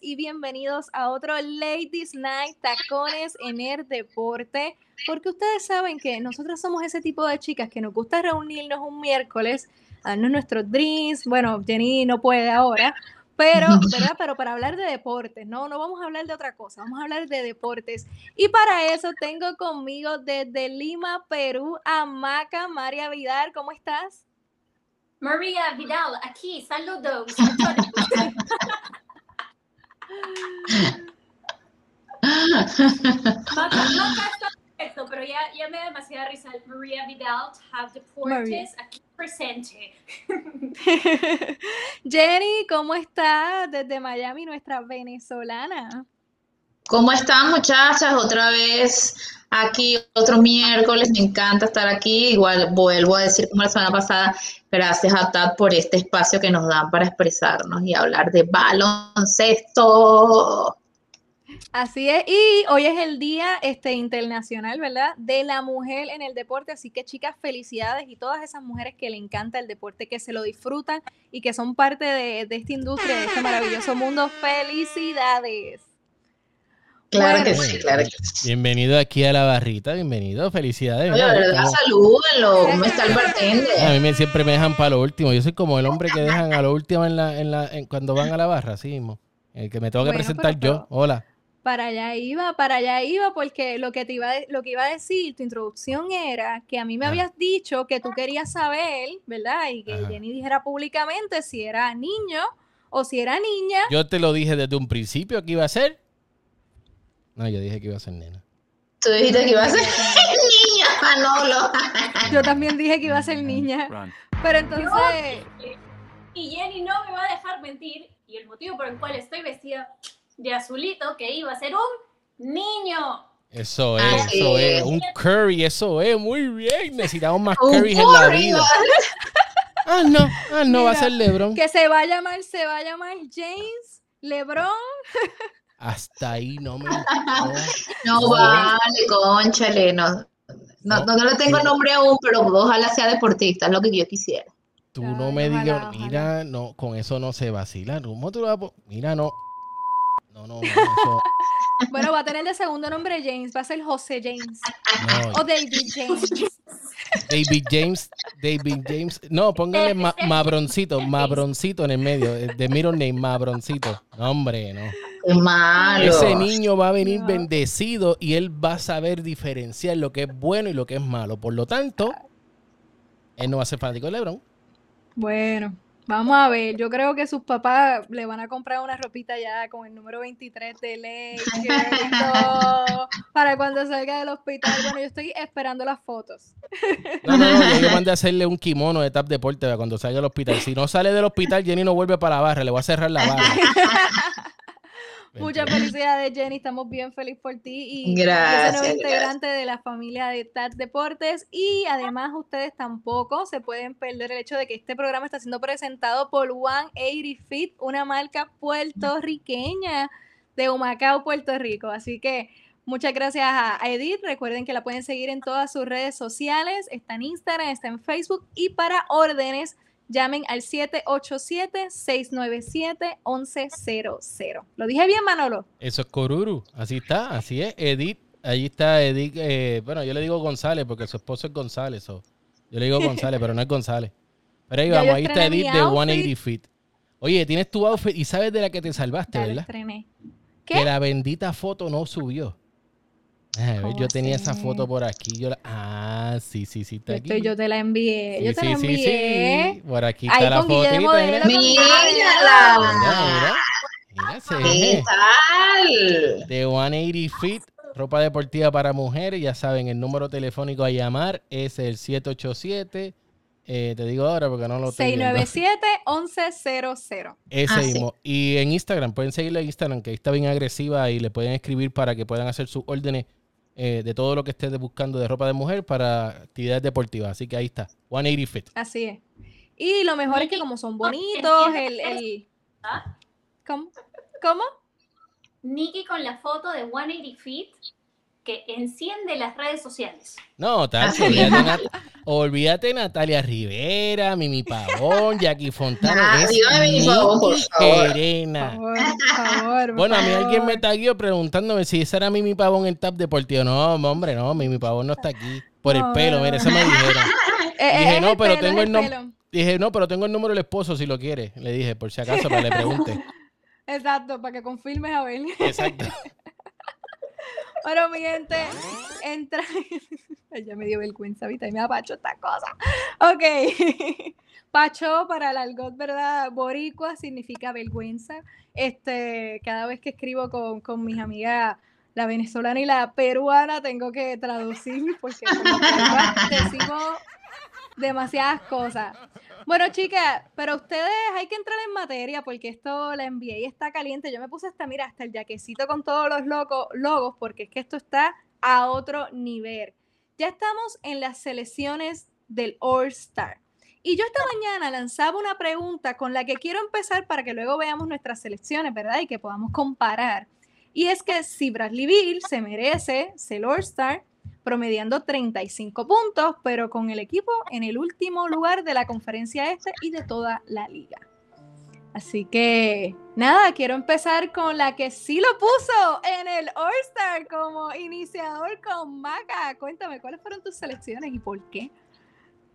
Y bienvenidos a otro Ladies Night Tacones en el Deporte, porque ustedes saben que nosotros somos ese tipo de chicas que nos gusta reunirnos un miércoles, darnos nuestros drinks, bueno, Jenny no puede ahora, pero, ¿verdad? Pero para hablar de deportes, no, no vamos a hablar de otra cosa, vamos a hablar de deportes. Y para eso tengo conmigo desde Lima, Perú, a Maca María Vidal, ¿cómo estás? María Vidal, aquí, saludos. Está perfecto, pero ya, ya me da demasiada risa. María Vidal, Have Deportes, aquí presente. Jenny, ¿cómo estás? Desde Miami, nuestra venezolana. ¿Cómo están muchachas? Otra vez aquí, otro miércoles, me encanta estar aquí. Igual vuelvo a decir como la semana pasada, gracias a TAT por este espacio que nos dan para expresarnos y hablar de baloncesto. Así es, y hoy es el Día este, Internacional, ¿verdad? De la mujer en el deporte, así que chicas, felicidades y todas esas mujeres que le encanta el deporte, que se lo disfrutan y que son parte de, de esta industria, de este maravilloso mundo, felicidades. Claro que sí, claro que sí. Bienvenido aquí a la barrita, bienvenido, felicidades. Oye, de verdad, Como- salúdenlo. ¿Cómo está el a bartender? mí me- siempre me dejan para lo último. Yo soy como el hombre que dejan a lo último en la, en la, en- cuando van a la barra, así mismo. El que me tengo que Bueno, presentar pero- yo. Hola. Para allá iba, para allá iba, porque lo que te iba, a de- lo que iba a decir, tu introducción era que a mí me Ajá. habías dicho que tú querías saber, ¿verdad? Y que Ajá. Jenny dijera públicamente si era niño o si era niña. Yo te lo dije desde un principio que iba a ser. No, yo dije que iba a ser nena. Tú dijiste que iba a ser niña, Manolo. Yo también dije que iba a ser niña. Pero entonces, Y Jenny no me va a dejar mentir. Y el motivo por el cual estoy vestida de azulito, que iba a ser un niño. Eso es, Así eso es. es. Un curry, eso es. Muy bien. Necesitamos más curries en la curry, vida. Ah, no. Ah, no, va a ser LeBron. que se va a llamar, se va a llamar James LeBron. Hasta ahí no me. no. No vale, conchale, no. No, no, no le tengo nombre aún, pero ojalá sea deportista, es lo que yo quisiera. Tú no me ojalá, digas, ojalá. mira, no, con eso no se vacila. ¿Cómo tú lo vas a Mira, no. No, no, no, eso, Bueno, va a tener de segundo nombre James, va a ser José James no. o David James. David James, David James. No, póngale ma- Mabroncito, Mabroncito en el medio. eh, De middle name, Mabroncito. No, hombre, no. Qué malo. Ese niño va a venir No. bendecido y él va a saber diferenciar lo que es bueno y lo que es malo. Por lo tanto, él no va a ser fanático de LeBron. Bueno, vamos a ver. Yo creo que sus papás le van a comprar una ropita ya con el número 23 de Lakers para cuando salga del hospital. Bueno, yo estoy esperando las fotos. No, no, no, yo, yo mandé a hacerle un kimono de Tap Deporte para cuando salga del hospital. Si no sale del hospital, Jenny no vuelve para la barra, le voy a cerrar la barra. Muchas felicidades, Jenny. Estamos bien felices por ti y Gracias, ese nuevo gracias. integrante de la familia de TAT Deportes. Y además, ustedes tampoco se pueden perder el hecho de que este programa está siendo presentado por 180 Fit, una marca puertorriqueña de Humacao, Puerto Rico. Así que muchas gracias a a Edith. Recuerden que la pueden seguir en todas sus redes sociales. Está en Instagram, está en Facebook. Y para órdenes, llamen al 787-697-1100. ¿Lo dije bien, Manolo? Eso es Coruru, así está, así es. Edith, ahí está Edith. eh, bueno, yo le digo González porque su esposo es González. so, Yo le digo González, pero no es González. Pero ahí vamos, ahí está estrené Edith de outfit. 180 Feet. Oye, tienes tu outfit y sabes de la que te salvaste, Ya ¿verdad? estrené. Que ¿Qué? la bendita foto no subió. ¿Cómo yo tenía esa foto por aquí. Yo la- Ah, sí, sí, sí, está Yo, aquí. yo te la envié. Sí, yo te sí, la sí, envié. sí. Por aquí Ahí está la él, mira, Mírala. mira. Se ¿Qué tal? De 180 Feet, ropa deportiva para mujeres. Ya saben, el número telefónico a llamar es el 787 Eh, te digo ahora porque no lo viendo. 697-1100. Ese Ah, sí. mismo. Y en Instagram, pueden seguirle en Instagram, que ahí está bien agresiva y le pueden escribir para que puedan hacer sus órdenes eh, de todo lo que estés buscando de ropa de mujer para actividades deportivas. Así que ahí está, 180 Fit. Así es. Y lo mejor es que como son bonitos, el... el... ¿Ah? ¿Cómo? ¿Cómo? Nikki con la foto de 180 Feet que enciende las redes sociales. No, Tacho, olvídate, Nat- olvídate Natalia Rivera, Mimi Pavón, Jackie Fontana. Ah, es dígame Mimi Pavón, por Nikki favor. Serena. Por favor, por favor, por Bueno, a mí alguien me taguió preguntándome si esa era Mimi Pavón en Tap Deportivo. No, hombre, no, Mimi Pavón no está aquí. Por el pelo, mira, eso me dijeron. Eh, Dije, es no, pero pelo, tengo el nom- pelo. Dije, no, pero tengo el número del esposo si lo quiere. Le dije, por si acaso, para que le pregunte. Exacto, para que confirmes a ver. Exacto. Bueno, mi gente, entra. Ya me dio vergüenza, ¿viste? Y me da pacho esta cosa. Ok. Pacho para el argot, ¿verdad? Boricua significa vergüenza. Este, cada vez que escribo con, con mis amigas, la venezolana y la peruana, tengo que traducir porque como decimos demasiadas cosas. Bueno, chicas, pero ustedes hay que entrar en materia porque esto la envié y está caliente. Yo me puse hasta, mira, hasta el jaquecito con todos los loco- logos porque es que esto está a otro nivel. Ya estamos en las selecciones del All Star. Y yo esta mañana lanzaba una pregunta con la que quiero empezar para que luego veamos nuestras selecciones, ¿verdad? Y que podamos comparar. Y es que si Bradley Bill se merece ser All Star, promediando 35 puntos, pero con el equipo en el último lugar de la conferencia este y de toda la liga. Así que nada, quiero empezar con la que sí lo puso en el All-Star como iniciador con Maca. Cuéntame, ¿cuáles fueron tus selecciones y por qué?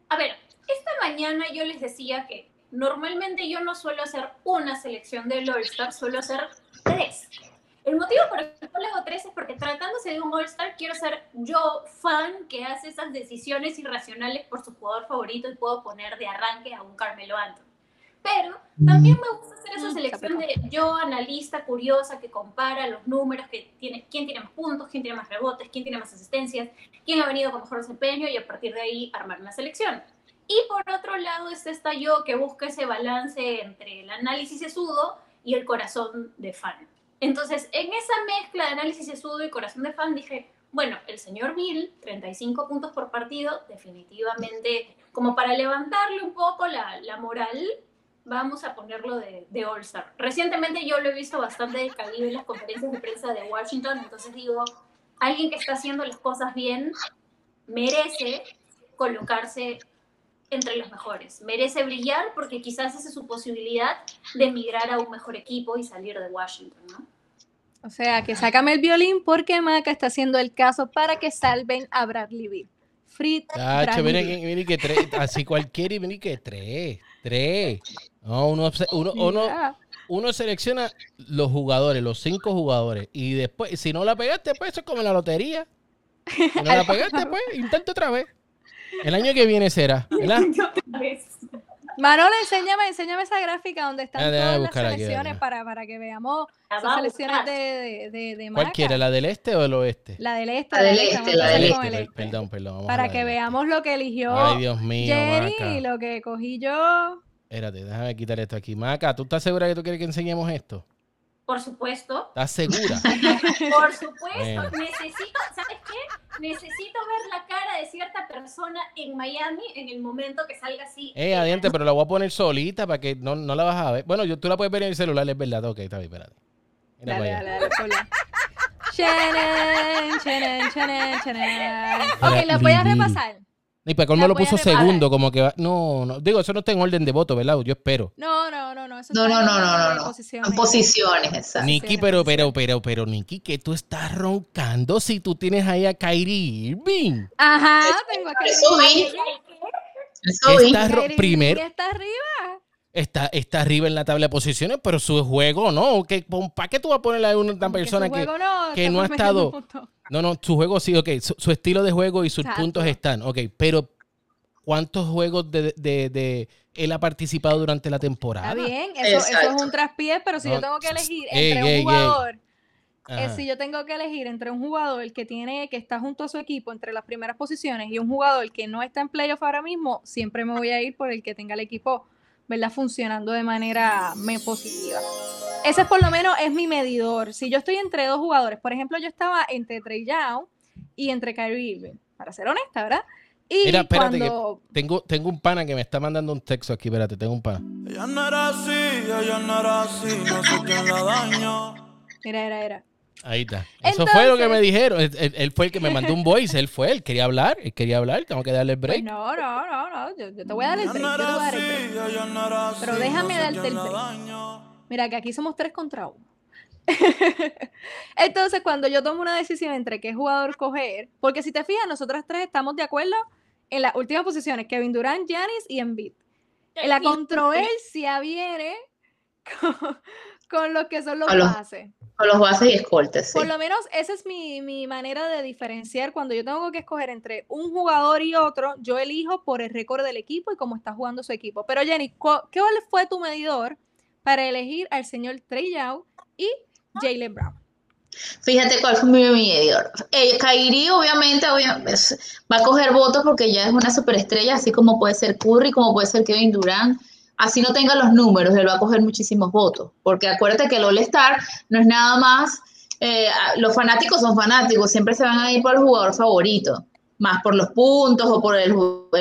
A ver, esta mañana yo les decía que normalmente yo no suelo hacer una selección del All-Star, suelo hacer tres. El motivo por el cual hago tres es porque tratándose de un All-Star, quiero ser yo fan que hace esas decisiones irracionales por su jugador favorito y puedo poner de arranque a un Carmelo Anthony. Pero también me gusta hacer esa Mm, selección de yo, analista curiosa, que compara los números, que tiene, quién tiene más puntos, quién tiene más rebotes, quién tiene más asistencias, quién ha venido con mejor desempeño y a partir de ahí armar una selección. Y por otro lado está esta yo que busca ese balance entre el análisis sesudo y el corazón de fan. Entonces, en esa mezcla de análisis sesudo y corazón de fan dije, bueno, el señor Bill, 35 puntos por partido, definitivamente, como para levantarle un poco la, la moral, vamos a ponerlo de, de All-Star. Recientemente yo lo he visto bastante decaído en las conferencias de prensa de Washington, entonces digo, alguien que está haciendo las cosas bien merece colocarse entre los mejores, merece brillar porque quizás esa es su posibilidad de emigrar a un mejor equipo y salir de Washington, ¿no? O sea, que sácame el violín porque Maca está haciendo el caso para que salven a Bradley Bill. Frit Tacho, Bradley miren, Beal. miren que tres, así cualquiera y miren que tres, tres. No, uno, uno, uno, selecciona los jugadores, los cinco jugadores, y después, si no la pegaste, pues eso es como en la lotería. Si no la pegaste, pues intenta otra vez. El año que viene será, ¿verdad? Manolo, enséñame, enséñame esa gráfica donde están Ah, todas las buscar aquí, selecciones dale. para, para que veamos La esas va a selecciones de, de, de, de ¿Cuál Maca. quiere, la del este o del oeste? La del este, La del este, este, la del este, este. perdón, perdón. Para que este. veamos lo que eligió Ay, Dios mío, Jenny Maca. y lo que cogí yo. Espérate, déjame quitar esto aquí. Maca, ¿tú estás segura que tú quieres que enseñemos esto? Por supuesto, ¿Estás segura? por supuesto, Bueno. necesito, ¿sabes qué? Necesito ver la cara de cierta persona en Miami en el momento que salga así. Eh, adiante, pero la voy a poner solita para que no, no la vas a ver. Bueno, yo, tú la puedes ver en el celular, es verdad. Ok, está bien, espérate. Mira Dale, dale, dale. Chenen, chenen, chenen, chenen. Ok, la voy a repasar. Y para colmo lo a puso segundo, como que va. No, no. Digo, eso no está en orden de voto, ¿verdad? Yo espero. No, no, no, no. Eso No, está no, no, no, no, no. posiciones. En posiciones, exacto. Nikki, sí, pero, pero, pero, pero, Nikki, que tú estás roncando si tú tienes ahí a Kyrie Irving. Ajá, tengo que Eso vi. Eso vi. Está Kyrie primero, Irving está arriba. Está, está arriba en la tabla de posiciones, pero su juego no. Que, ¿Para qué tú vas a ponerle a una persona que, juego no, que no ha estado- puntos. No, no, su juego sí, ok. Su, su estilo de juego y sus Exacto. puntos están, ok. Pero, ¿cuántos juegos de, de, de él ha participado durante la temporada? Está bien, eso, eso es un traspié, pero si yo tengo que elegir entre ey, ey. un jugador es si yo tengo que elegir entre un jugador que tiene que está junto a su equipo entre las primeras posiciones y un jugador que no está en playoff ahora mismo, siempre me voy a ir por el que tenga el equipo, ¿verdad? Funcionando de manera me positiva. Ese es por lo menos es mi medidor. Si yo estoy entre dos jugadores, por ejemplo, yo estaba entre Trey Young y entre Kyrie Irving, para ser honesta, ¿verdad? Y Mira, espérate, cuando... que tengo, tengo un pana que me está mandando un texto aquí, espérate, tengo un pana. Ella no era así, ella no era así, no sé quién la dañó. Mira, era, era. Ahí está. Eso fue lo que me Entonces- dijeron. Él, él- él fue el que me mandó un voice, él fue, él quería hablar, él quería hablar, tengo que darle el Pues break. no, no, no, no, yo, yo te voy a dar el break, no yo te voy a dar el break. Pero déjame darte el break. Mira, que aquí somos tres contra uno. Entonces, cuando yo tomo una decisión entre qué jugador coger, porque si te fijas, nosotras tres estamos de acuerdo en las últimas posiciones, Kevin Durant, Giannis y Embiid. La controversia viene con, con lo que son los bases. Con los bases y escoltas, sí. Por lo menos esa es mi, mi manera de diferenciar. Cuando yo tengo que escoger entre un jugador y otro, yo elijo por el récord del equipo y cómo está jugando su equipo. Pero Jenny, ¿qué fue tu medidor para elegir al señor Trey Young y Jalen Brown? Fíjate cuál fue mi medidor. Eh, Kyrie, obviamente, obvia- es- va a coger votos porque ya es una superestrella, así como puede ser Curry, como puede ser Kevin Durant. Así no tenga los números, él va a coger muchísimos votos. Porque acuérdate que el All-Star no es nada más. eh, los fanáticos son fanáticos, siempre se van a ir por el jugador favorito, más por los puntos o por el,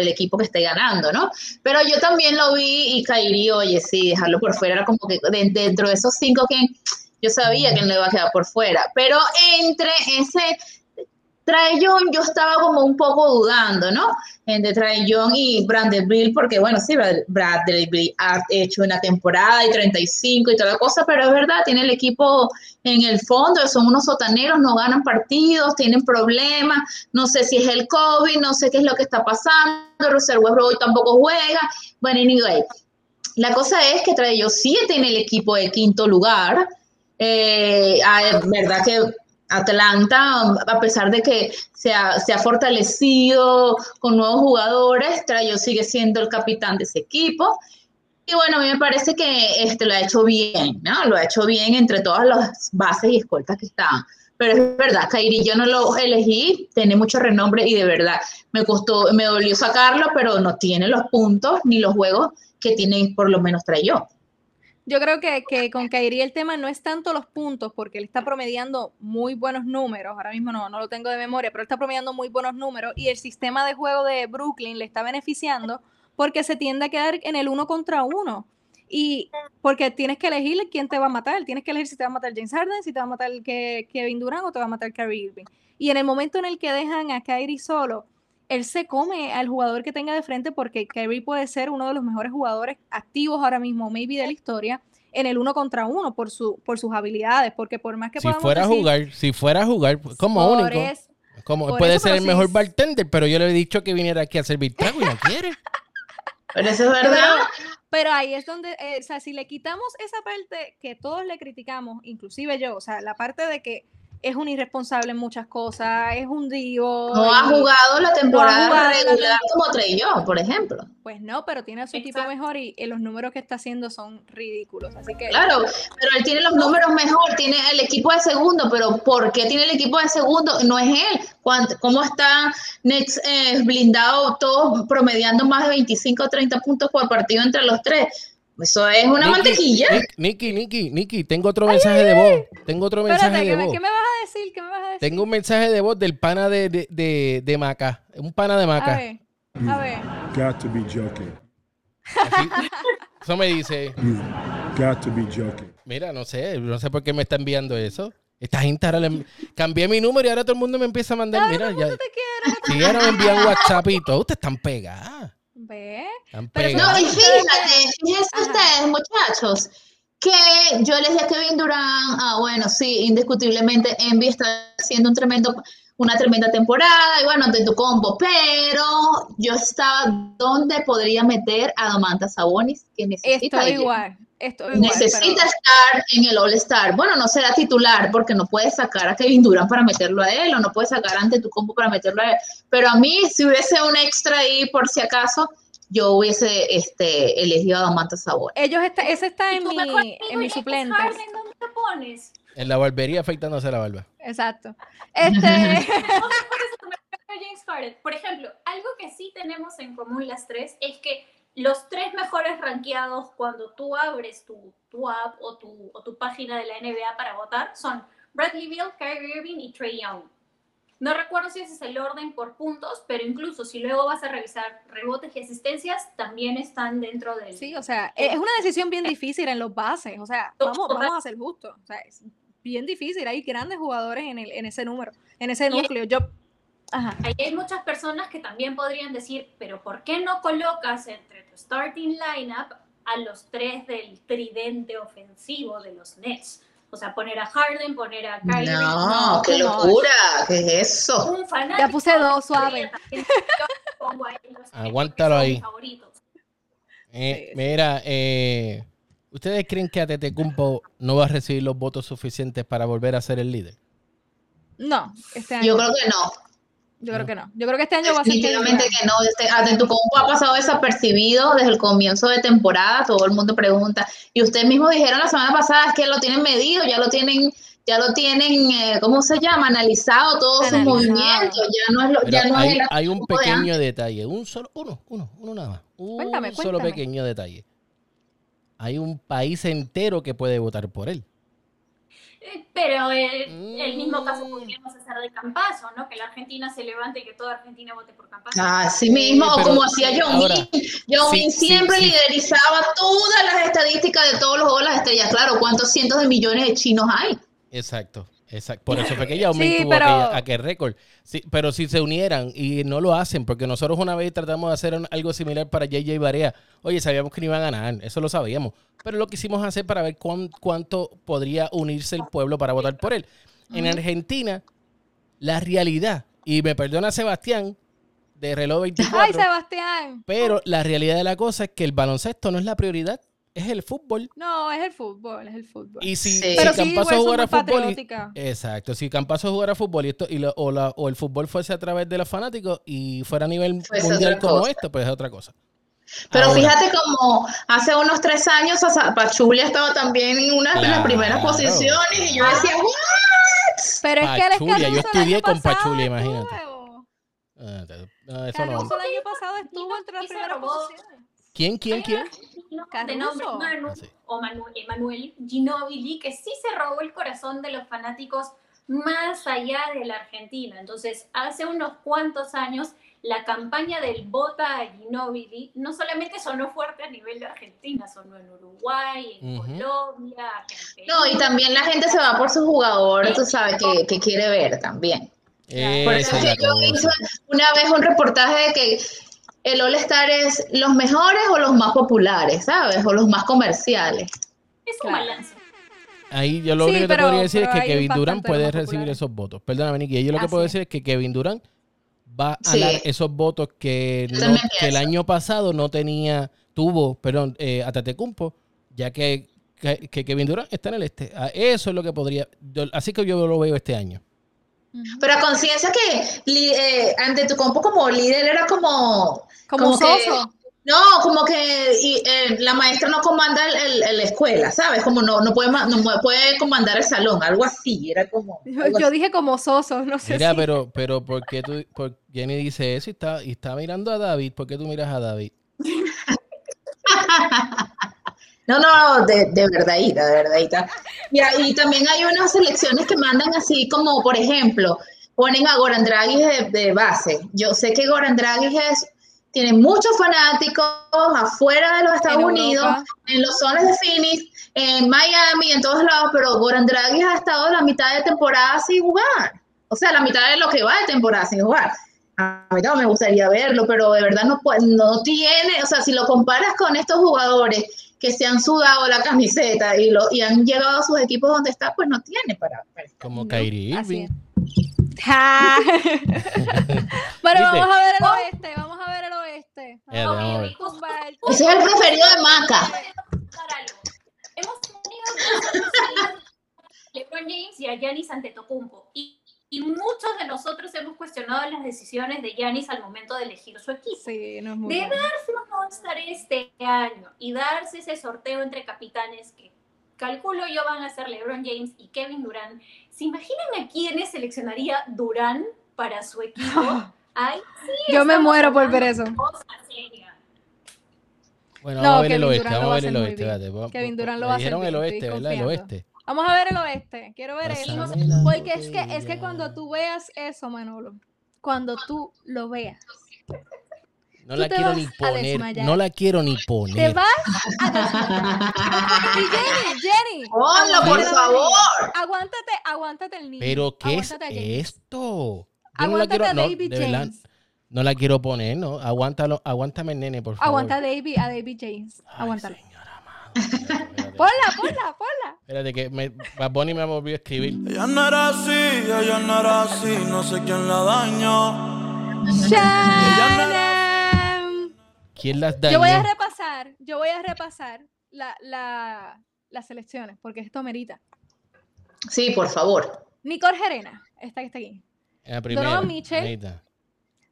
equipo que esté ganando, ¿no? Pero yo también lo vi y Kyrie, oye, sí, dejarlo por fuera era como que de- dentro de esos cinco que yo sabía que él no iba a quedar por fuera. Pero entre ese Trae Young yo estaba como un poco dudando, ¿no? Entre Trae Young y Brandon Bill, porque bueno, sí, Brad- Bradley Bill ha hecho una temporada y 35 y toda la cosa, pero es verdad, tiene el equipo en el fondo, son unos sotaneros, no ganan partidos, tienen problemas, no sé si es el COVID, no sé qué es lo que está pasando, Russell Westbrook hoy tampoco juega, bueno, anyway, la cosa es que Trae Young sí tiene el equipo de quinto lugar, eh, ah, verdad que Atlanta, a pesar de que se ha, se ha fortalecido con nuevos jugadores, Trayo sigue siendo el capitán de ese equipo. Y bueno, a mí me parece que este, lo ha hecho bien, ¿no? Lo ha hecho bien entre todas las bases y escoltas que estaban. Pero es verdad, Kairi yo no lo elegí, tiene mucho renombre y de verdad me costó, me dolió sacarlo, pero no tiene los puntos ni los juegos que tiene por lo menos Trayo. Yo creo que, que con Kyrie el tema no es tanto los puntos, porque él está promediando muy buenos números. Ahora mismo no, no lo tengo de memoria, pero él está promediando muy buenos números y el sistema de juego de Brooklyn le está beneficiando porque se tiende a quedar en el uno contra uno. Y porque tienes que elegir quién te va a matar. Tienes que elegir si te va a matar James Harden, si te va a matar Kevin Durant o te va a matar Kyrie Irving. Y en el momento en el que dejan a Kyrie solo, él se come al jugador que tenga de frente porque Kyrie puede ser uno de los mejores jugadores activos ahora mismo, maybe de la historia, en el uno contra uno por, su, por sus habilidades, porque por más que Si fuera a jugar, si fuera a jugar como único, es- como puede eso, ser el mejor sí- bartender, pero yo le he dicho que viniera aquí a servir trago y no quiere. Pero eso es pero, verdad. pero ahí es donde, eh, o sea, si le quitamos esa parte que todos le criticamos, inclusive yo, o sea, la parte de que es un irresponsable en muchas cosas, es un divo. No ha jugado la temporada jugado la regular como Trey Young, por ejemplo. Pues no, pero tiene a su equipo Exacto. mejor y, y los números que está haciendo son ridículos. Así que Claro, pero él tiene los números mejor, tiene el equipo de segundo, pero ¿por qué tiene el equipo de segundo? No es él. ¿Cuánt- ¿Cómo está Next eh, blindado, todos promediando más de 25 o 30 puntos por partido entre los tres? Eso es una Nikki, mantequilla. Nikki, Nikki, Nikki, tengo otro mensaje de voz. Tengo otro mensaje espérate, de ¿qué me, voz. qué me vas a decir? ¿Qué me vas a decir? Tengo un mensaje de voz del pana de, de, de, de Maca. Un pana de A Maca. ver, a ver. Got to be joking. Así- eso me dice, You got to be joking. mira, no sé, no sé por qué me está enviando eso. Esta gente ahora le cambié mi número y ahora todo el mundo me empieza a mandar, Ahora mira, todo ya. te quiere, Si ahora me envían WhatsApp y todo, ustedes están pegadas. ¿Ve? Están Pero No, pegadas. y fíjate, fíjense ustedes, muchachos, que yo les dije a Kevin Durant, ah, bueno, sí, indiscutiblemente Envy está haciendo un tremendo, una tremenda temporada, y bueno, de tu combo, pero yo estaba, ¿dónde podría meter a Domantas Sabonis? Que necesita Estoy igual. Estoy igual. Necesita pero- estar en el All-Star. Bueno, no será titular porque no puedes sacar a Kevin Durant para meterlo a él o no puedes sacar ante tu combo para meterlo a él. Pero a mí, si hubiese un extra ahí por si acaso, yo hubiese este, elegido a Domantas Sabonis. Ellos está, ese está ¿Y en mi, en suplentes. Harden, ¿Dónde te pones? En la barbería afeitándose la barba. Exacto. Este, James Harden. Por ejemplo, algo que sí tenemos en común las tres es que los tres mejores rankeados cuando tú abres tu, tu app o tu, o tu página de la NBA para votar son Bradley Beal, Kyrie Irving y Trey Young. No recuerdo si ese es el orden por puntos, pero incluso si luego vas a revisar rebotes y asistencias, también están dentro del... sí, o sea, e, es una decisión bien difícil en los bases. O sea, vamos, vamos a ser justos. O sea, es bien difícil. Hay grandes jugadores en, el, en ese número, en ese núcleo. Yo, ajá. Ahí hay muchas personas que también podrían decir, pero ¿por qué no colocas entre tu starting lineup a los tres del tridente ofensivo de los Nets? O sea, poner a Harden, poner a Kyrie. No, qué no. locura, ¿qué es eso? Un fanático. Ya puse dos, suave. Aguántalo ahí. Eh. Mira, eh, ¿ustedes creen que Atetecumpo no va a recibir los votos suficientes para volver a ser el líder? No, este año. Yo creo que no. Yo creo que no. Yo creo que este año va a ser. Definitivamente que no. Este, Antetokounmpo ha pasado desapercibido desde el comienzo de temporada. Todo el mundo pregunta. Y ustedes mismos dijeron la semana pasada es que lo tienen medido, ya lo tienen, ya lo tienen, eh, ¿cómo se llama? Analizado todos sus movimientos. Ya no es lo, ya no hay, es el hay un de pequeño detalle, un solo, uno, uno, uno nada más. Un Cuéntame, solo cuéntame. pequeño detalle. Hay un país entero que puede votar por él. Pero eh, el mismo caso Mm. podríamos hacer de Campazo, ¿no? Que la Argentina se levante y que toda Argentina vote por Campazo. Así mismo, o pero como hacía John ahora, Min. John sí, Min sí, siempre sí. liderizaba todas las estadísticas de todos los juegos de las estrellas. Claro, ¿cuántos cientos de millones de chinos hay? Exacto, exacto. Por eso fue que Yao Ming Sí, pero- aquel récord. Sí, pero si se unieran y no lo hacen, porque nosotros una vez tratamos de hacer algo similar para JJ Barea. Oye, sabíamos que no iba a ganar, eso lo sabíamos. Pero lo quisimos hacer para ver cuán- cuánto podría unirse el pueblo para votar por él. En Argentina, la realidad, y me perdona Sebastián, de reloj 24. Ay, Sebastián. Pero la realidad de la cosa es que el baloncesto no es la prioridad, es el fútbol. No, es el fútbol, es el fútbol. Y si, Sí. si sí, Campazo jugara fútbol. y- exacto, si Campazo jugara fútbol y esto, y lo- o, la- o el fútbol fuese a través de los fanáticos y fuera a nivel mundial como cosa. esto, pues es otra cosa. Pero Ahora, fíjate como hace unos tres años Pachulia estaba también en una de las Claro. primeras posiciones y yo decía, ¿what? Pero es que el Pachulia, yo estudié con pasado Pachulia, imagínate. ah, no, eso no. El año pasado estuvo entre las primeras posiciones. ¿Quién, quién, quién? de nombre Manu, Ah, sí. o Manu- Emanuel Ginóbili, que sí se robó el corazón de los fanáticos más allá de la Argentina. Entonces, hace unos cuantos años, la campaña del Vota a Ginóbili no solamente sonó fuerte a nivel de Argentina, sonó en Uruguay, en Ujú. Colombia, acá en Perú. No, y también la gente se va por su jugador, tú sabes, que, que quiere ver también. Por eso es que yo cosa. hice una vez un reportaje de que el All-Star es los mejores o los más populares, ¿sabes? O los más comerciales. Es un Claro. balance. Ahí yo lo Sí, único que te podría decir es que Kevin Durant puede recibir esos votos. Perdóname, Nicky. Yo lo que puedo decir es que Kevin Durant va a Sí. dar esos votos que, no- el año pasado no tenía, tuvo, perdón, eh, Atatecumpo, ya que, que, que Kevin Durant está en el este. Ah, Eso es lo que podría. yo- así que yo lo veo este año. Pero a conciencia que eh, ante tu compo como líder era como... Como, Como que-. No, como que y, eh, la maestra no comanda el, el- el- la escuela, ¿sabes? Como no, no, puede, no puede comandar el salón, algo así, era como... Yo, dije como Soso, no sé Mira, si. pero, pero ¿por qué tú, por, Jenny dice eso y está, y está mirando a David? ¿Por qué tú miras a David? No, no, de, de verdadita, de verdadita. Y, ahí también hay unas selecciones que mandan así como, por ejemplo, ponen a Goran Dragic de, de base. Yo sé que Goran Dragic es, tiene muchos fanáticos afuera de los Estados En Unidos, Europa. en los zonas de Phoenix, en Miami, en todos lados, pero Goran Dragic ha estado la mitad de temporada sin jugar. O sea, la mitad de lo que va de temporada sin jugar. A mí también me gustaría verlo, pero de verdad no, puede- no tiene, o sea, si lo comparas con estos jugadores que se han sudado la camiseta y, lo, y han llegado a sus equipos donde está, pues no tiene para, para estar. Como No, Kyrie Irving. Ja. bueno, ¿Viste? vamos a ver el oeste, vamos a ver el oeste. El- Ese es el preferido de Maca. Hemos tenido a LeBron James y a Giannis Antetokounmpo y, y muchos de nosotros hemos cuestionado las decisiones de Giannis al momento de elegir su equipo. Sí, no es muy De darse un All-Star este año y darse ese sorteo entre capitanes que calculo yo van a ser LeBron James y Kevin Durant. ¿Se imaginan a quiénes seleccionaría Durant para su equipo? Ay, sí, Yo me muero por ver eso. Bueno, No, vamos a ver el Kevin oeste, Durant vamos va a ver el oeste. Kevin Durant lo va a hacer dijeron el oeste. Vamos a ver el oeste. Quiero ver el Porque es que, es que cuando tú veas eso, Manolo, cuando tú lo veas, No la te quiero vas ni poner. No la quiero ni te poner. vas a desmayar. Y Jenny, Jenny. Ponlo, por favor. Aguántate, aguántate el niño. Pero ¿qué es esto? Yo no la quiero, a no, David de verdad, James. no la quiero poner, ¿no? Aguántalo, aguántame el nene, por favor. Aguanta a David, a David James. Ay, Aguántalo. señora madre, espérate, espérate. Ponla, ponla, ponla. Espérate que me, Bad Bunny me volvió a escribir. Ella no era así, ella no era así, no sé quién la dañó. ¿Quién las dañó? Yo voy a repasar, yo voy a repasar la, la, las selecciones, porque esto merita. Sí, por favor. Nicole Gerena, esta que está aquí. En la primera. Donovan Mitchell.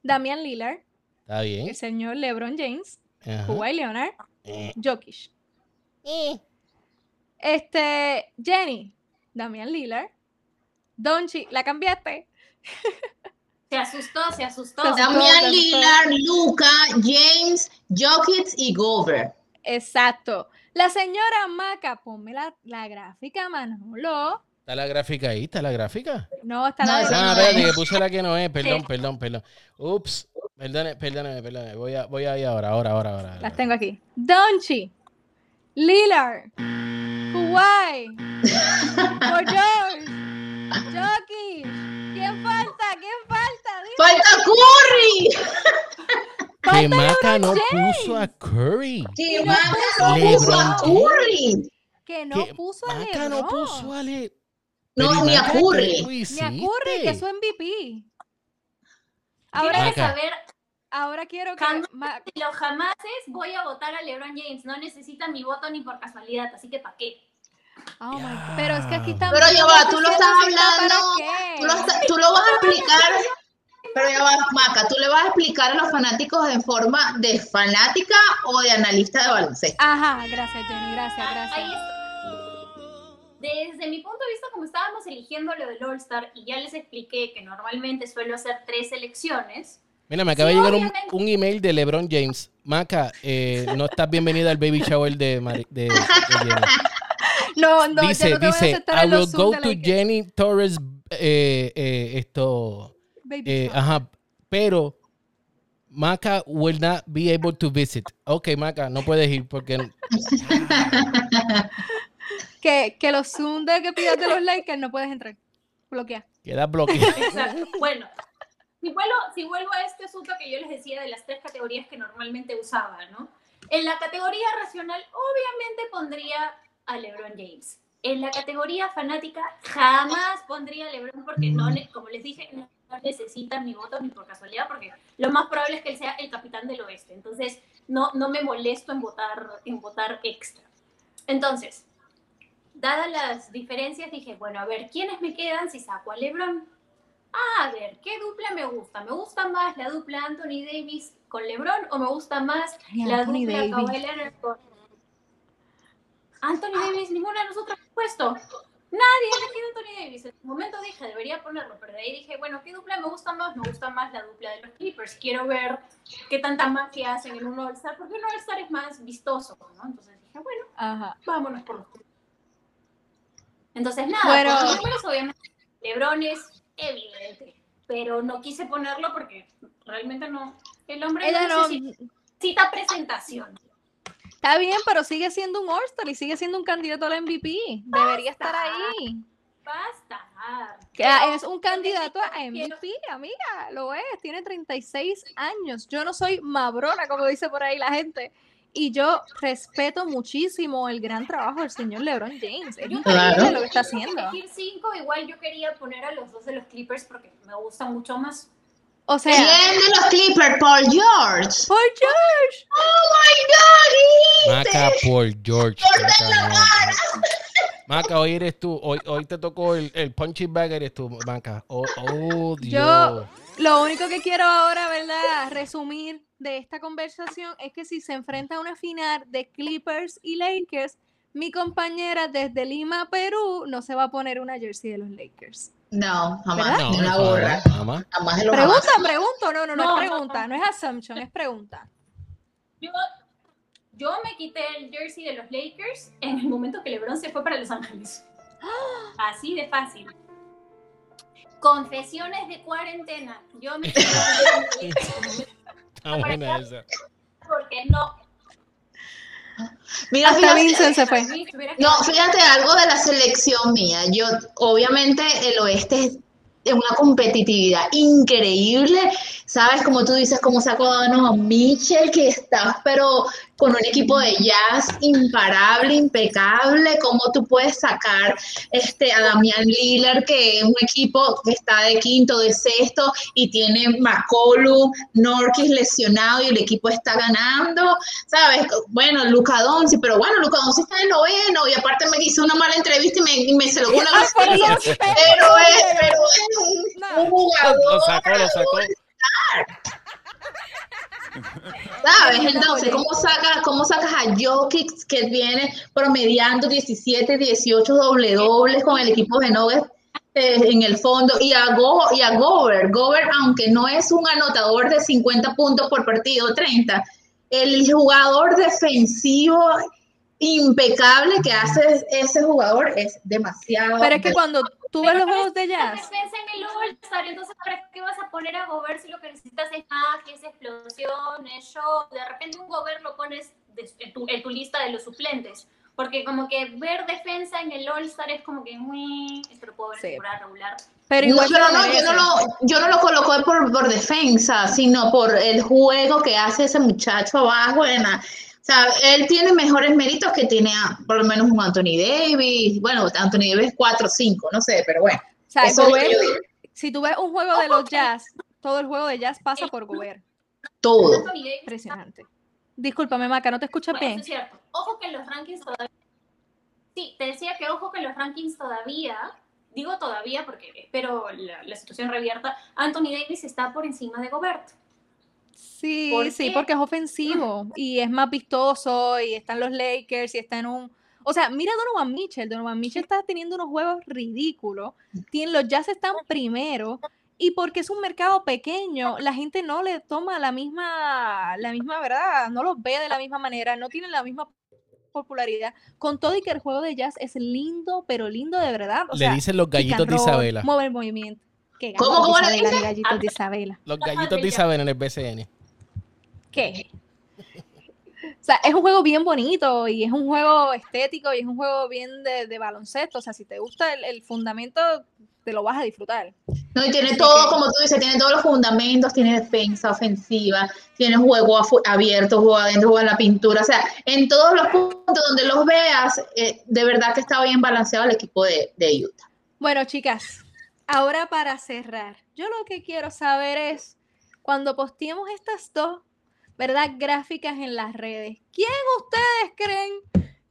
Damian Lillard, Está bien. el señor LeBron James. Kawhi Leonard, Eh, Jokic. Este, Jenny, Damian Lillard, Donchi, ¿la cambiaste? Se asustó, se asustó. Damian. Lillard, Luca, James, Jokic y Gover. Exacto. La señora Maca, ponme la, la gráfica, Manolo. Está la gráfica ahí, está la gráfica. No, está la esa Ah, no espérate, es. que puse la que no es. Perdón, perdón, perdón. Ups. Perdone, perdóname, perdóname. Voy, a, voy ahí ahora, ahora, ahora, ahora. Las tengo aquí. Donchi, Lillard, Paul George, Jokic. ¿Quién falta? ¿Quién falta? Dime. ¡Falta Curry! Que Maca no puso a Curry. Que no Maca puso no puso a Curry. Que no puso a Maca no puso a Le... No, Pero, ¿y ni a Maca, ¿qué Curry. Ni a Curry, que es su MVP. Ahora Ahora, que saber, ahora quiero que... Ma- si los jamases voy a votar a LeBron James. No necesitan mi voto ni por casualidad, así que ¿para qué? Oh my God. Pero es que aquí estamos... Pero ya va, tú lo estás hablando. Tú lo, tú lo vas a explicar, pero ya va, Maca, tú le vas a explicar a los fanáticos en forma de fanática o de analista de baloncesto. Ajá, gracias Jenny, gracias, Ahí gracias. está. Desde mi punto de vista, como estábamos eligiendo lo del All-Star y ya les expliqué que normalmente suelo hacer tres selecciones, Mira, me acaba Sí, de llegar un, un email de LeBron James. Maca, eh, no estás bienvenida al baby shower de, Mari- de, de Jenny. No, no, dice, yo no te voy a dice, aceptar I will go to. Jenny Torres, eh, eh, esto, Baby eh, shower. ajá, pero Maca will not be able to visit. Ok, Maca, no puedes ir porque Que, que los Zoom de que pidas de los Lakers no puedes entrar. Bloquea. queda bloqueado. Exacto. Bueno, si vuelvo, si vuelvo a este asunto que yo les decía de las tres categorías que normalmente usaba, ¿no? En la categoría racional, obviamente pondría a LeBron James. En la categoría fanática, jamás pondría a LeBron porque, no, ne- como les dije, no no necesitan mi voto ni por casualidad, porque lo más probable es que él sea el capitán del oeste. Entonces, no, no me molesto en votar, en votar extra. Entonces, dadas las diferencias, dije, bueno, a ver, ¿quiénes me quedan si saco a LeBron? Ah, a ver, ¿qué dupla me gusta? ¿Me gusta más la dupla Anthony Davis con LeBron o me gusta más Ay, la Anthony dupla Davis. Kawhi Leonard con Anthony Davis? Ninguna de nosotros ha puesto. Nadie ha elegido Anthony Davis. En un momento dije, debería ponerlo, pero de ahí dije, bueno, ¿qué dupla me gusta más? Me gusta más la dupla de los Clippers. Quiero ver qué tanta magia hacen en un All-Star, porque un All-Star es más vistoso, ¿no? Entonces dije, bueno, Ajá. vámonos por los Entonces, nada, Bueno. los números, obviamente, LeBron es evidente, pero no quise ponerlo porque realmente no. El hombre Ella no necesita, necesita presentación. Está bien, pero sigue siendo un All-Star y sigue siendo un candidato al MVP. Debería estar ahí. Basta. Que es un candidato a MVP, amiga, lo es, tiene 36 años. Yo no soy mabrona, como dice por ahí la gente. Y yo respeto muchísimo el gran trabajo del señor LeBron James. Es increíble lo que está haciendo. cinco, igual yo quería poner a los dos de los Clippers porque me gustan mucho más. O sea, ¿Quién de los Clippers? Paul George. Paul George. Oh my God. Maca por George. Por Maca. Maca, hoy eres tú. Hoy, hoy te tocó el, el punching bag, eres tú, Maca. Oh, oh, Dios. Yo- Lo único que quiero ahora, ¿verdad? Resumir de esta conversación es que si se enfrenta a una final de Clippers y Lakers, mi compañera desde Lima, Perú, no se va a poner una jersey de los Lakers. No, jamás, una gorra. jamás. Pregunta, pregunto, no, no, no, No, es no, pregunta, no es assumption, es pregunta. Yo, yo me quité el jersey de los Lakers en el momento que LeBron se fue para Los Ángeles. Así de fácil. Confesiones de cuarentena. Yo me quité el jersey de los Lakers Está buena esa. porque no. Mira, Hasta fíjate, Vincent se fue. No, fíjate algo de la selección mía. Yo, obviamente, el oeste es de una competitividad increíble. ¿Sabes? Como tú dices, como sacó a Mitchell, que está, pero con un equipo de jazz imparable, impecable. Cómo tú puedes sacar este, a Damian Lillard, que es un equipo que está de quinto, de sexto, y tiene McCollum, Norkis lesionado, y el equipo está ganando. ¿Sabes? Bueno, Luca Doncic, pero bueno, Luca Doncic está en noveno y aparte me hizo una mala entrevista y me, y me se lo una Ah, Pero es, pero es un, No. un jugador, Lo sacó, lo sacó. ¿Sabes? Entonces, ¿cómo sacas, cómo sacas a Jokic que viene promediando 17, 18 doble dobles con el equipo de Nuggets eh, en el fondo y a, Go, y a Gobert, Gobert, aunque no es un anotador de 50 puntos por partido, 30, el jugador defensivo impecable que hace ese jugador es demasiado. Pero es que cuando tú ves los no juegos de jazz, defensa en el All-Star, entonces ¿para qué vas a poner a Gobert si lo que necesitas es magia, es explosión, es show? De repente un Gobert lo pones de- en, tu, en tu lista de los suplentes. Porque como que ver defensa en el All-Star es como que muy... Esto lo puedo ver Sí. regular. pero No, igual se pero no, yo no lo, yo no lo coloco por, por defensa, sino por el juego que hace ese muchacho abajo. En la- o sea, él tiene mejores méritos que tiene a- por lo menos un Anthony Davis. Bueno, Anthony Davis 4 o 5, no sé, pero bueno. O sea, eso es lo que Gobert, yo digo. si tú ves un juego de los jazz, todo el juego de jazz pasa por Gobert. Todo. Impresionante. Discúlpame, Maca, ¿no te escuchas Bueno, eso bien? es cierto. Ojo que los rankings todavía... Sí, te decía que ojo que los rankings todavía... Digo todavía porque espero la, la situación revierta. Anthony Davis está por encima de Gobert. Sí, ¿Por sí, porque es ofensivo y es más vistoso y están los Lakers y está en un... O sea, mira a Donovan Mitchell. Donovan Mitchell está teniendo unos juegos ridículos. Tienen, los Jazz están primero y porque es un mercado pequeño, la gente no le toma la misma, la misma verdad, no los ve de la misma manera, no tienen la misma popularidad. Con todo y que el juego de Jazz es lindo, pero lindo de verdad. O Le sea, did los gallitos de Isabela. Mueve el movimiento. ¿Qué ¿Cómo, cómo le Isabela, dice? gallitos de Isabela? Los gallitos de Isabela en el BCN. ¿Qué? O sea, es un juego bien bonito y es un juego estético y es un juego bien de, de baloncesto. O sea, si te gusta el, el fundamento, te lo vas a disfrutar. No, y tiene Así todo, que- como tú dices, tiene todos los fundamentos, tiene defensa, ofensiva, tiene juego abierto, juego adentro, juego en la pintura. O sea, en todos los puntos donde los veas, eh, de verdad que está bien balanceado el equipo de, de Utah. Bueno, chicas, ahora para cerrar, yo lo que quiero saber es, cuando posteemos estas dos, ¿verdad? Gráficas en las redes, ¿quién ustedes creen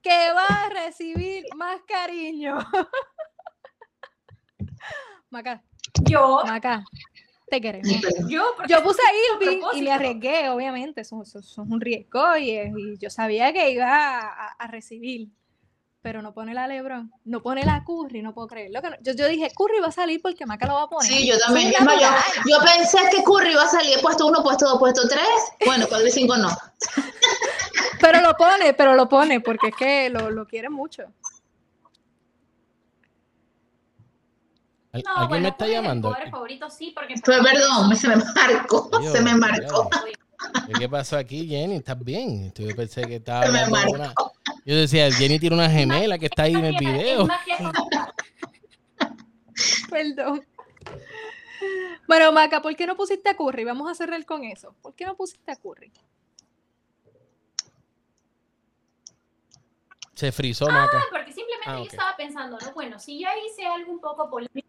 que va a recibir más cariño? Maca, Yo, Maca, te queremos. yo, Yo puse a Irving y me arriesgué, obviamente, eso, eso- eso es un riesgo y, yo sabía que iba a recibir, pero no pone la Lebron, no pone la Curry, no puedo creerlo. Que no- yo, yo dije, Curry va a salir porque Maca lo va a poner. Sí, yo también. yo, pensé que Curry iba a salir puesto uno, puesto dos, puesto tres. Bueno, cuatro y cinco no. Pero lo pone, pero lo pone porque es que lo, lo quiere mucho. ¿Al- No, ¿Alguien bueno, me está llamando? favorito, sí, porque... Fue perdón, se me marcó, Dios, se me marcó. Dios. ¿Qué pasó aquí, Jenny? ¿Estás bien? Yo pensé que estaba Se me una... Yo decía, Jenny tiene una gemela que está ahí en el video. Perdón. Bueno, Maca, ¿por qué no pusiste a Curry? Vamos a cerrar con eso. ¿Por qué no pusiste a Curry? Se frizó, Maca. Ah, porque simplemente Ah, yo estaba pensando, ¿no? Bueno, si ya hice algo un poco polémico...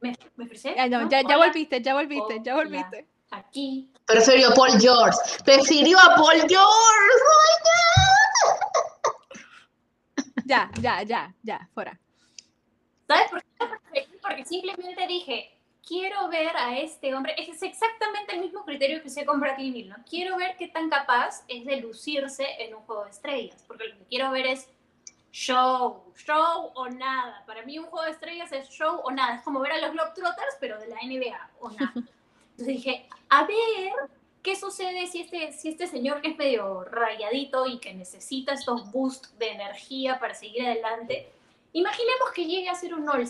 ¿Me, me frisé? Ya, no, ¿No? ya, volviste, ya volviste, ya volviste. Aquí. Prefirió a Paul George. Prefirió a Paul George. ¡Oh, Ya, ya, ya, ya, fuera. ¿Sabes por qué? Porque- simplemente dije, quiero ver a este hombre, es exactamente el mismo criterio que usé con Bradley Beal, ¿no? Quiero ver qué tan capaz es de lucirse en un juego de estrellas, porque lo que quiero ver es show, show o nada. Para mí un juego de estrellas es show o nada. Es como ver a los Globetrotters, pero de la NBA o nada. Entonces dije, a ver, ¿qué sucede si este, si este señor que es medio rayadito y que necesita estos boosts de energía para seguir adelante, imaginemos que llegue a ser un all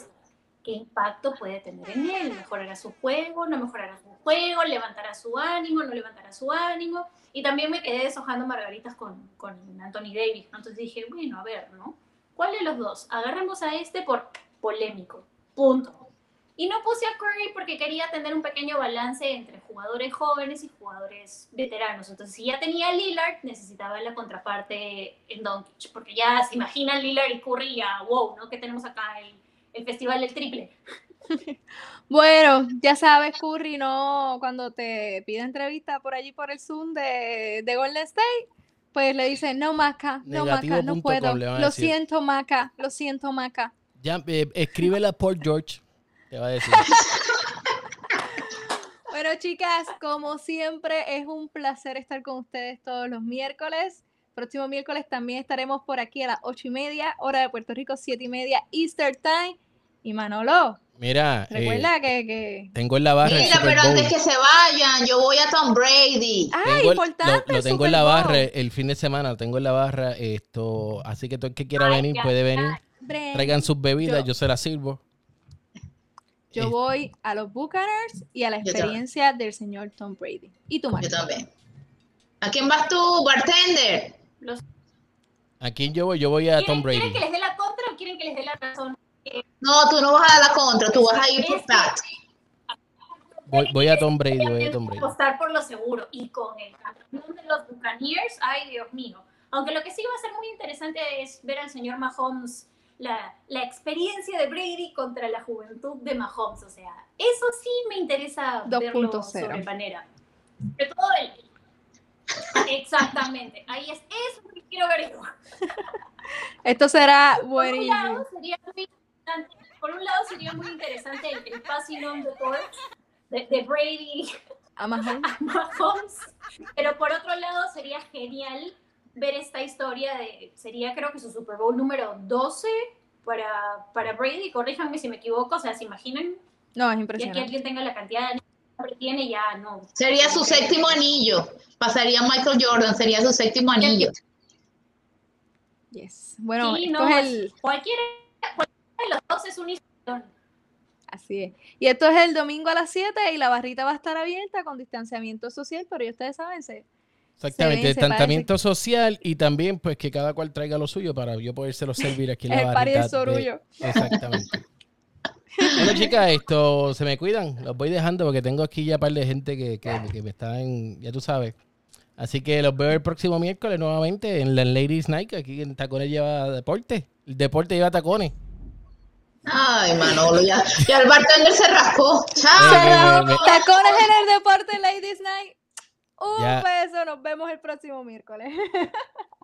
¿Qué impacto puede tener en él? ¿Mejorará su juego? ¿No mejorará su juego? ¿Levantará su ánimo? ¿No levantará su ánimo? Y también me quedé deshojando margaritas con, con Anthony Davis. Entonces dije, bueno, a ver, ¿no? ¿Cuál de los dos? Agarremos a este por polémico. Punto. Y no puse a Curry porque quería tener un pequeño balance entre jugadores jóvenes y jugadores veteranos. Entonces, si ya tenía Lillard, necesitaba la contraparte en Doncic. Porque ya se imaginan Lillard y Curry, ya, wow, ¿no? Que tenemos acá el, el festival del triple. Bueno, ya sabes, Curry, no, cuando te pide entrevista por allí por el Zoom de, de Golden State, pues le dice, no, Maca, no, Maca, no puedo. a Lo siento, Maca, lo siento, Maca. Ya, eh, escríbela por George. Te va a decir. Bueno, chicas, como siempre, es un placer estar con ustedes todos los miércoles. Próximo miércoles también estaremos por aquí a las ocho y media, hora de Puerto Rico, siete y media, Easter Time. Y Manolo, Mira, eh, recuerda que, que... tengo en la barra el Mira, Super pero Bowl. antes que se vayan, yo voy a Tom Brady. Ah, Tengo el- importante. lo, lo tengo en Super la Bowl. barra el fin de semana, lo tengo en la barra. Esto, así que todo el que quiera Ay, venir ya, puede venir. Traigan sus bebidas, Yo- yo se las sirvo. Yo voy a los Buccaneers y a la Yo experiencia del señor Tom Brady. ¿Y tú, Yo Maca? también. ¿A quién vas tú, bartender? Los- ¿A quién yo voy? Yo voy a Tom ¿Quieren, quieren Brady. que les dé la contra o quieren que les dé la razón? No, tú no vas a dar la contra, tú vas a ir por Pat. Voy, voy a Tom Brady, voy a Tom Brady. apostar por lo seguro y con el campeón de los Buccaneers, ay Dios mío. Aunque lo que sí va a ser muy interesante es ver al señor Mahomes, la, la experiencia de Brady contra la juventud de Mahomes. O sea, eso sí me interesa 2.0. verlo sobremanera. Sobre todo el... Exactamente, ahí es eso que quiero ver yo. Esto será Por un buenísimo. lado sería muy interesante, por un lado sería muy interesante el, el passing on the de, de Brady A Mahomes. Mahomes. Pero por otro lado, sería genial ver esta historia de, sería creo que su Super Bowl número 12 para, para Brady, corríjanme si me equivoco, o sea, ¿se imaginan? No, es Ya que impresionante. alguien tenga la cantidad de anillos que tiene, ya no. Sería su séptimo anillo. Pasaría Michael Jordan, sería su séptimo anillo. Yes. Bueno, Sí, esto no, es el... cualquiera, cualquiera de los dos es un historión. Así es. Y esto es el domingo a las 7 y la barrita va a estar abierta con distanciamiento social, pero ya ustedes saben, se, Exactamente, distanciamiento social y también pues que cada cual traiga lo suyo para yo podérselo servir aquí en la el barrita del sorullo. de- Exactamente. Bueno, chicas, esto se me cuidan. Los voy dejando porque tengo aquí ya un par de gente que, que, que me están, ya tú sabes. Así que los veo el próximo miércoles nuevamente en la Ladies Night. Aquí en Tacones lleva deporte. El deporte lleva tacones. Ay, Manolo, ya, ya el bartender se rascó. Chao. Tacones en el deporte Ladies Night. Un beso, nos vemos el próximo miércoles.